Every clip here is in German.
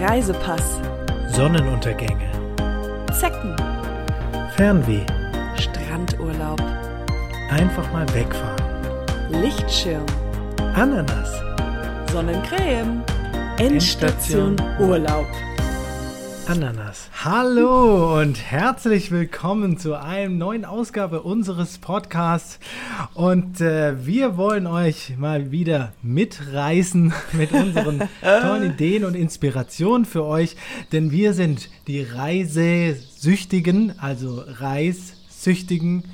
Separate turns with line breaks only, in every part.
Reisepass,
Sonnenuntergänge,
Zecken,
Fernweh,
Strandurlaub,
einfach mal wegfahren,
Lichtschirm,
Ananas,
Sonnencreme, Endstation Urlaub.
Ananas. Hallo und herzlich willkommen zu einer neuen Ausgabe unseres Podcasts. Und äh, wir wollen euch mal wieder mitreißen mit unseren tollen Ideen und Inspirationen für euch, denn wir sind die Reisesüchtigen, also Reissüchtigen,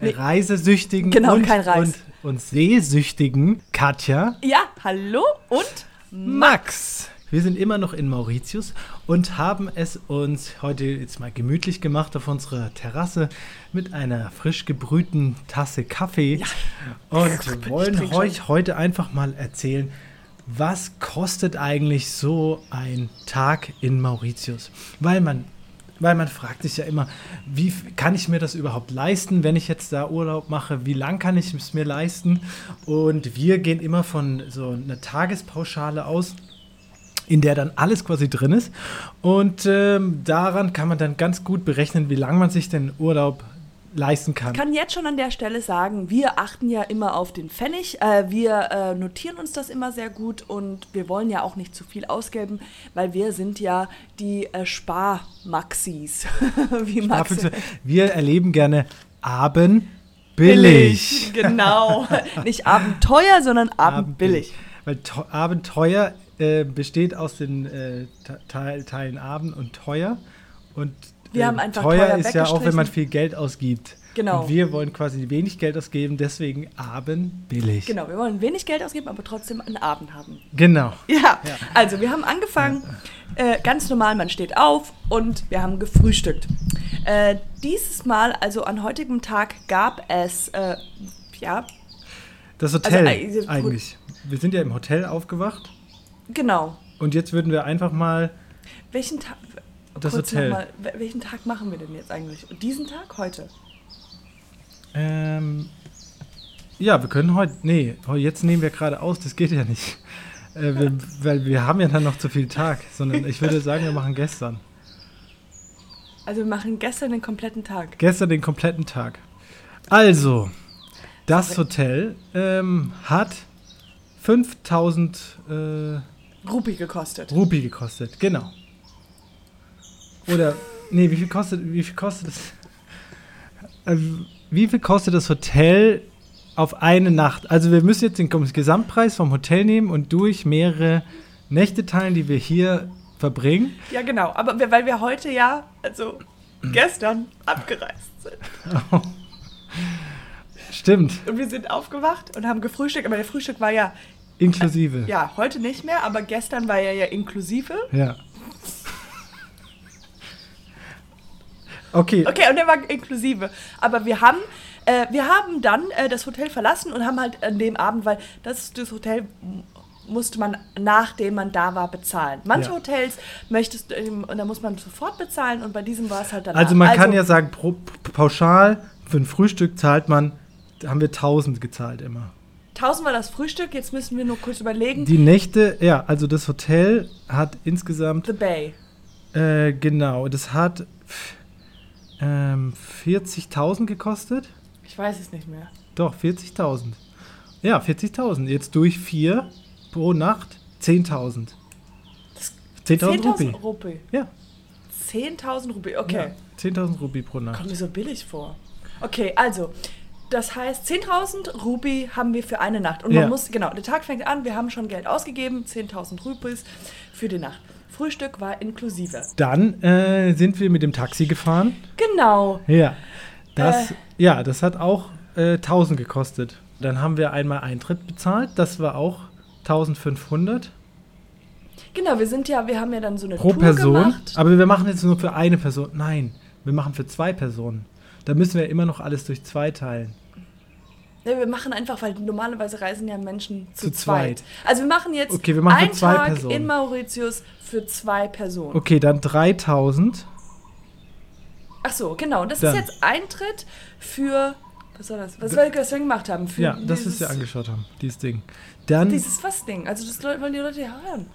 äh. Reisesüchtigen
Genau,
und,
kein Reis.
und, und Sehsüchtigen Katja.
Ja, hallo und
Max. Wir sind immer noch in Mauritius und haben es uns heute jetzt mal gemütlich gemacht auf unserer Terrasse mit einer frisch gebrühten Tasse Kaffee und wollen
trink schon.
euch heute einfach mal erzählen, was kostet eigentlich so ein Tag in Mauritius? Weil man weil man fragt sich ja immer, wie kann ich mir das überhaupt leisten, wenn ich jetzt da Urlaub mache? Wie lang kann ich es mir leisten? Und wir gehen immer von so einer Tagespauschale aus, in der dann alles quasi drin ist. Und ähm, daran kann man dann ganz gut berechnen, wie lange man sich den Urlaub leisten kann.
Ich kann jetzt schon an der Stelle sagen, wir achten ja immer auf den Pfennig. Äh, wir äh, notieren uns das immer sehr gut und wir wollen ja auch nicht zu viel ausgeben, weil wir sind ja die äh, Sparmaxis. Wie Max.
Wir erleben gerne Abend billig.
Genau. Nicht abenteuer, sondern abendbillig.
Weil to- Abenteuer äh, besteht aus den äh, Te- Teil, Teilen Abend und teuer. Und
Wir
äh,
haben einfach
teuer
teuer
ist ja auch, wenn man viel Geld ausgibt.
Genau.
Und wir wollen quasi wenig Geld ausgeben, deswegen Abend billig.
Genau, wir wollen wenig Geld ausgeben, aber trotzdem einen Abend haben.
Genau.
Ja, also wir haben angefangen, äh, ganz normal, man steht auf und wir haben gefrühstückt. Äh, dieses Mal, also an heutigem Tag, gab es, äh, ja,
Das Hotel
Also,
eigentlich. Wir sind ja im Hotel aufgewacht
genau.
und jetzt würden wir einfach mal
Welchen Tag,
Das Hotel.
Mal, wel- welchen Tag machen wir denn jetzt eigentlich? Diesen Tag? Heute?
Ähm, ja, wir können heute. Nee, jetzt nehmen wir gerade aus, das geht ja nicht. Äh, wir, weil wir haben ja dann noch zu viel Tag, sondern ich würde sagen, wir machen gestern.
Also wir machen gestern den kompletten Tag.
Gestern den kompletten Tag. Also, das Hotel ähm, hat 5000 äh,
Rupi gekostet.
Rupi gekostet, genau. Oder, nee, wie viel kostet, wie viel kostet es? Äh, wie viel kostet das Hotel auf eine Nacht? Also wir müssen jetzt den Gesamtpreis vom Hotel nehmen und durch mehrere Nächte teilen, die wir hier verbringen.
Ja, genau. Aber wir, weil wir heute ja, also gestern abgereist sind.
Stimmt,
Und wir sind aufgewacht und haben gefrühstückt. Aber der Frühstück war ja,
inklusive.
ja, heute nicht mehr, aber gestern war ja ja inklusive.
Ja. Okay,
Okay, und der war inklusive. Aber wir haben, äh, wir haben dann äh, das Hotel verlassen und haben halt an dem Abend, weil das, das Hotel musste man, nachdem man da war, bezahlen. Manche
Ja.
Hotels möchtest du, ähm, und da muss man sofort bezahlen und bei diesem war es halt danach.
also man kann ja sagen, pro, pauschal für ein Frühstück zahlt man, haben wir 1000 gezahlt immer.
1000 war das Frühstück, jetzt müssen wir nur kurz überlegen.
Die Nächte, ja, also das Hotel hat insgesamt,
The Bay.
äh, genau, das hat ähm, 40.000 gekostet.
Ich weiß es nicht mehr.
Doch, 40.000. Ja, 40.000. Jetzt durch vier pro Nacht 10.000.
Das-
10.000 Rupie.
10.000 Rupie.
Ja,
10.000 Rupie, okay.
ja 10.000 Rupie pro Nacht.
Kommt mir so billig vor. Okay, also, das heißt, 10.000 Rupi haben wir für eine Nacht. Und
Ja.
man muss, genau, der Tag fängt an, wir haben schon Geld ausgegeben, 10.000 Rupis für die Nacht. Frühstück war inklusive.
Dann äh, sind wir mit dem Taxi gefahren.
Genau.
Ja, das,
Äh.
ja, das hat auch äh, 1000 gekostet. Dann haben wir einmal Eintritt bezahlt. Das war auch 1500
Genau, wir sind ja, wir haben ja dann so eine
pro
Tour
Person.
gemacht.
Aber wir machen jetzt nur für eine Person. Nein, wir machen für zwei Personen. Da müssen wir immer noch alles durch zwei teilen.
Ja, wir machen einfach, weil normalerweise reisen ja Menschen zu,
Zu
zweit.
zweit.
Also wir machen jetzt
Okay, wir machen
einen Tag
Personen.
in Mauritius für zwei Personen.
Okay, dann 3000.
Ach so, genau. Das
Dann.
ist jetzt Eintritt für, was soll das? Was wir was wir gemacht haben? Für
Ja, das ist ja angeschaut haben, dieses Ding. Dann,
Dieses was Ding. Also das wollen die Leute ja hören.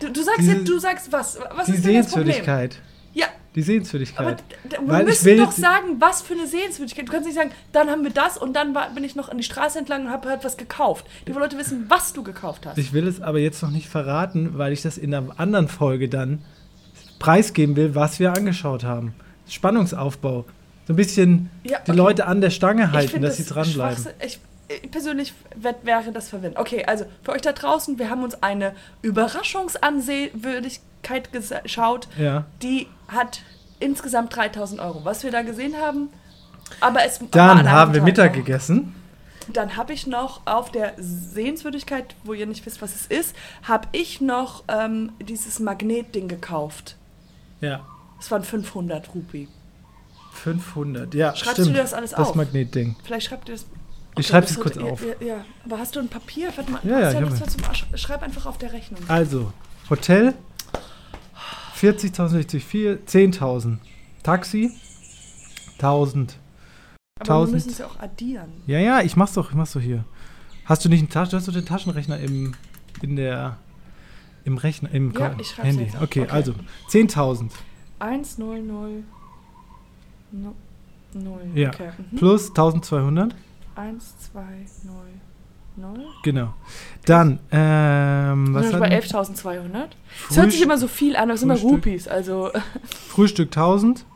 Du, du sagst
Diese-
jetzt, du sagst was? Was
Die
ist denn das Problem?
Sehenswürdigkeit.
Ja,
Die
aber
Sehenswürdigkeit.
d- wir müssen doch sagen, was für eine Sehenswürdigkeit. Du kannst nicht sagen, dann haben wir das und dann war, bin ich noch an die Straße entlang und habe halt was gekauft. Die Leute wissen, was du gekauft hast.
Ich will es aber jetzt noch nicht verraten, weil ich das in einer anderen Folge dann preisgeben will, was wir angeschaut haben. Spannungsaufbau. So ein bisschen
Ja,
die
okay.
Leute an der Stange halten, dass sie dranbleiben.
Ich, ich persönlich wäre das verwirrend. Okay, also für euch da draußen, wir haben uns eine Überraschungsansehwürdigkeit geschaut.
Ja.
Die hat insgesamt 3000 Euro. Was wir da gesehen haben, aber es
Dann haben wir
Tag
Mittag
noch.
gegessen.
Dann habe ich noch auf der Sehenswürdigkeit, wo ihr nicht wisst, was es ist, habe ich noch ähm, dieses Magnetding gekauft.
Ja.
Das waren 500 Rupie.
500. Ja,
Schreibst du
stimmt.
dir das alles
Das
auf?
Magnetding.
Vielleicht schreibt ihr das.
Ich schreib's
das
jetzt kurz auf.
Ja, ja, aber hast du ein Papier? Warte mal,
Ja, ja,
du
ich
zum Arsch? Schreib einfach auf der Rechnung.
Also, Hotel 40.064, 10.000. Taxi 1.000.
aber wir
1000.
müssen es ja auch addieren.
Ja, ja, ich mach's doch, ich mach's doch hier. Hast du nicht einen Taschen, du hast doch den Taschenrechner im in der im Rechner im
Ja,
Ko-
ich schreib's
Handy.
jetzt.
Okay,
Okay.
also 10.000
1, 0, 0, 0, 0.
Ja.
Okay. Mhm.
plus 1.200.
1, 2, 0, 0.
Genau. Dann ähm, was
Was
hat
bei 11.200. Es hört sich immer so viel an, aber es sind immer. Rupees. Also,
Frühstück 1000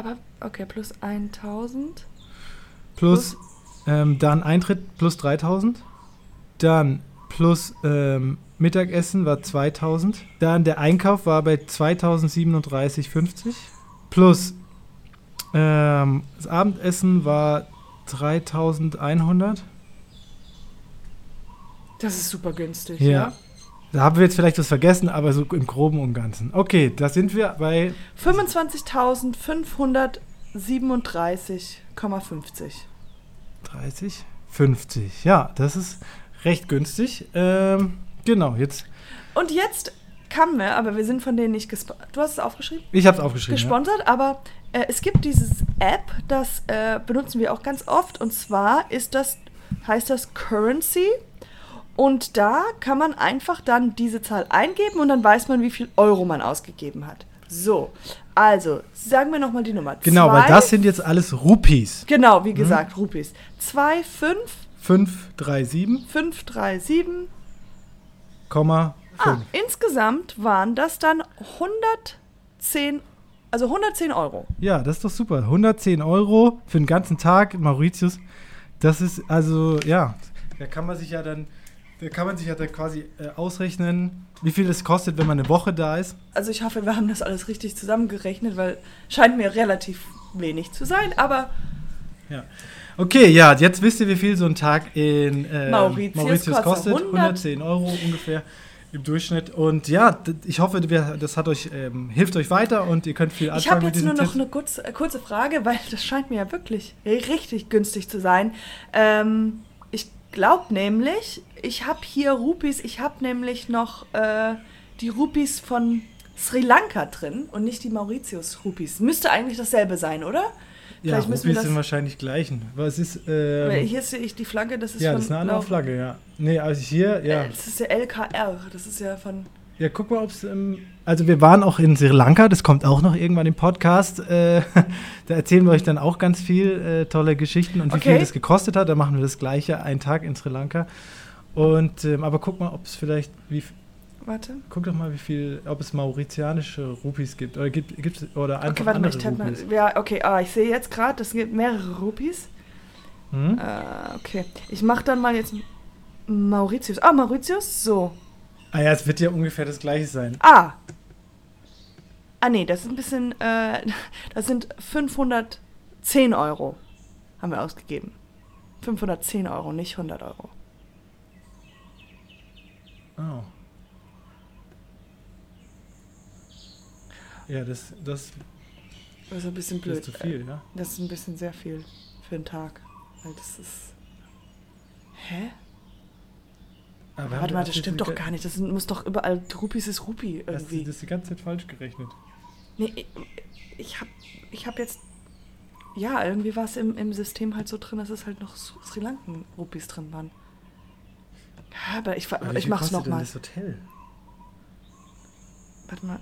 aber okay, plus 1.000.
plus ähm, dann Eintritt plus 3000. Dann plus ähm, Mittagessen war 2000. Dann der Einkauf war bei 2037,50. Plus ähm, das Abendessen war 3100.
Das ist super günstig.
Ja.
Ja.
Da haben wir jetzt vielleicht was vergessen, aber so im Groben und Ganzen. Okay, da sind wir bei
25.537,50.
30, 50. Ja, das ist recht günstig. Ähm, genau, jetzt.
Und jetzt kamen wir, aber wir sind von denen nicht gesponsert. Du hast es aufgeschrieben?
Ich habe es aufgeschrieben. Ja.
Gesponsert, aber äh, es gibt dieses App, das äh, benutzen wir auch ganz oft. Und zwar ist das, heißt das Currency. Und da kann man einfach dann diese Zahl eingeben und dann weiß man, wie viel Euro man ausgegeben hat. So, also sagen wir nochmal die Nummer.
Genau,
Zwei-
weil das sind jetzt alles Rupees.
Genau, wie gesagt, Rupees. 2, 5,
537,5.
5, 3, 7. Ah, insgesamt waren das dann 110, also 110 Euro.
Ja, das ist doch super. 110 Euro für den ganzen Tag in Mauritius. Das ist also, ja, da kann man sich ja dann, da kann man sich ja dann quasi äh, ausrechnen, wie viel es kostet, wenn man eine Woche da ist.
Also ich hoffe, wir haben das alles richtig zusammengerechnet, weil scheint mir relativ wenig zu sein, aber
Okay, ja, jetzt wisst ihr, wie viel so ein Tag in äh,
Mauritius
Mauritius,
kostet.
kostet.
100
110 Euro ungefähr im Durchschnitt. Und ja, ich hoffe, das hat euch, ähm, hilft euch weiter und ihr könnt viel
ich
anfangen
habe
mit
jetzt nur noch
Tipps.
eine kurze, äh, kurze Frage, weil das scheint mir ja wirklich richtig günstig zu sein. Ähm, ich glaube nämlich, ich habe hier Rupees, ich habe nämlich noch äh, die Rupees von Sri Lanka drin und nicht die Mauritius-Rupees. Müsste eigentlich dasselbe sein, oder?
Ja,
Vielleicht müssen
Rupees
das-
sind wahrscheinlich gleichen. Was ist, ähm,
hier sehe ich die Flagge, das ist
ja,
von
das ist eine andere Flagge, ja. Nee, also hier, ja.
Äh, Das ist der LKR, das ist ja von.
Ja, guck mal, ob es. Ähm, also, wir waren auch in Sri Lanka, das kommt auch noch irgendwann im Podcast. Äh, da erzählen wir euch dann auch ganz viel äh, tolle Geschichten und wie
Okay.
viel das gekostet hat. Da machen wir das Gleiche, einen Tag in Sri Lanka. Und, ähm, aber guck mal, ob es vielleicht. Wie,
Warte.
guck doch mal, wie viel. Ob es mauritianische Rupees gibt. Oder gibt gibt's, oder einfach
Okay, warte mal,
andere
ich tapp mal. Ja, okay, ah, ich sehe jetzt gerade, das gibt mehrere Rupees.
Hm?
Äh, okay. Ich mache dann mal jetzt Mauritius. Ah, Mauritius? So.
Ah ja, es wird ja ungefähr das Gleiche sein.
Ah. Ah, nee, das ist ein bisschen. Äh, das sind 510 Euro. Haben wir ausgegeben. 510 Euro, nicht 100 Euro.
Oh. Ja, das, das,
Das ist ein bisschen
das
blöd.
ist zu viel, ja.
Das ist ein bisschen sehr viel für einen Tag. Weil das ist. Hä?
Aber
Warte mal, das stimmt doch gar nicht. Das sind- muss doch überall. Rupees ist Rupie
Das,
irgendwie.
das ist die ganze Zeit falsch gerechnet.
Nee, ich, hab, ich hab jetzt. Ja, irgendwie war es im, im System halt so drin, dass es halt noch Sri Sri Lankan Rupees drin waren. Ja, aber ich,
Aber
ich mach's nochmal.
Das Hotel.
Warte mal.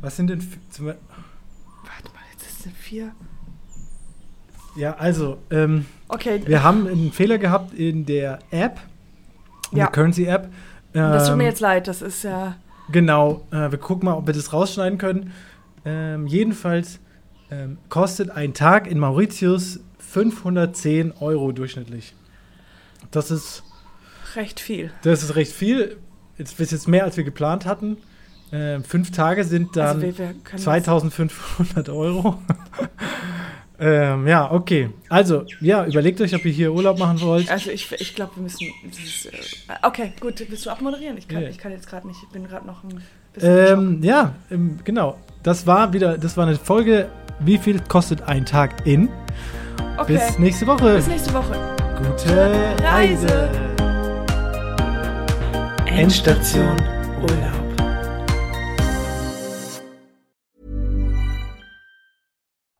Was sind denn.
Warte mal, jetzt eine 4.
Ja, also, ähm,
Okay,
wir haben einen Fehler gehabt in der App, in
Ja.
der Currency-App.
das tut mir
Ähm,
jetzt leid, das ist ja.
Genau, äh, wir gucken mal, ob wir das rausschneiden können. Ähm, jedenfalls ähm, kostet ein Tag in Mauritius 510 Euro durchschnittlich. Das ist,
recht viel.
das ist recht viel. Jetzt ist jetzt mehr, als wir geplant hatten. Ähm, fünf Tage sind dann
also wir, wir können
2500 Euro. ähm, ja, okay. Also, ja, überlegt euch, ob ihr hier Urlaub machen wollt.
Also ich, ich glaube, wir müssen. Dieses, äh, okay, gut, willst du abmoderieren? Ich kann,
Ja.
ich kann jetzt gerade nicht, ich bin gerade noch ein bisschen.
Ähm, ja, ähm, genau. Das war wieder, das war eine Folge. Wie viel kostet ein Tag in?
Okay.
Bis nächste Woche.
Bis nächste Woche.
Gute Reise. Endstation Urlaub.